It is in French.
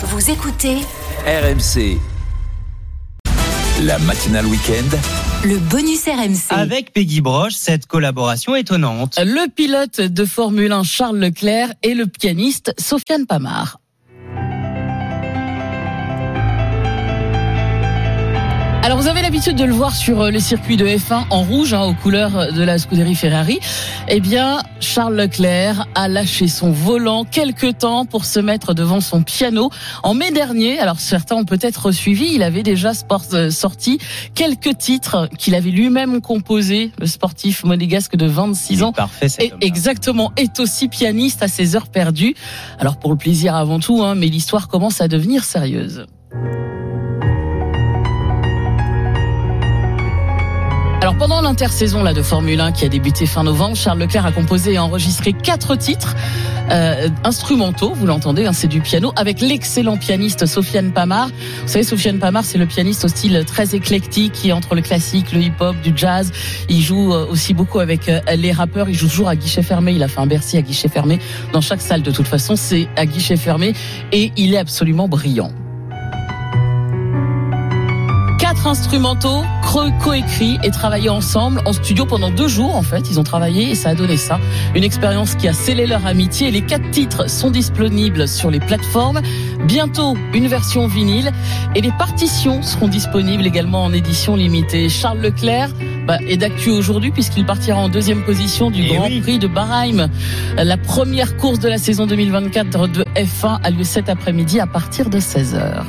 Vous écoutez RMC. La matinale week-end. le bonus RMC. Avec Peggy Broche, cette collaboration étonnante. Le pilote de Formule 1 Charles Leclerc et le pianiste Sofiane Pamar. Alors vous avez l'habitude de le voir sur euh, les circuits de F1 en rouge, hein, aux couleurs de la Scuderie Ferrari. Eh bien, Charles Leclerc a lâché son volant quelques temps pour se mettre devant son piano. En mai dernier, alors certains ont peut-être suivi, il avait déjà sport, euh, sorti quelques titres qu'il avait lui-même composés. Le sportif monégasque de 26 Il est ans parfait homme-là. exactement, est aussi pianiste à ses heures perdues. Alors pour le plaisir avant tout, hein, mais l'histoire commence à devenir sérieuse. Alors pendant l'intersaison là de Formule 1 qui a débuté fin novembre, Charles Leclerc a composé et enregistré quatre titres euh, instrumentaux, vous l'entendez, hein, c'est du piano, avec l'excellent pianiste Sofiane Pamar. Vous savez, Sofiane Pamar, c'est le pianiste au style très éclectique, qui entre le classique, le hip-hop, du jazz. Il joue euh, aussi beaucoup avec euh, les rappeurs. Il joue toujours à guichet fermé. Il a fait un Bercy à guichet fermé dans chaque salle. De toute façon, c'est à guichet fermé et il est absolument brillant. Quatre instrumentaux creux coécrits et travaillés ensemble en studio pendant deux jours en fait. Ils ont travaillé et ça a donné ça. Une expérience qui a scellé leur amitié. Les quatre titres sont disponibles sur les plateformes. Bientôt une version vinyle et les partitions seront disponibles également en édition limitée. Charles Leclerc bah, est d'actu aujourd'hui puisqu'il partira en deuxième position du Eh Grand oui. Prix de Bahreïn. La première course de la saison 2024 de F1 a lieu cet après-midi à partir de 16h.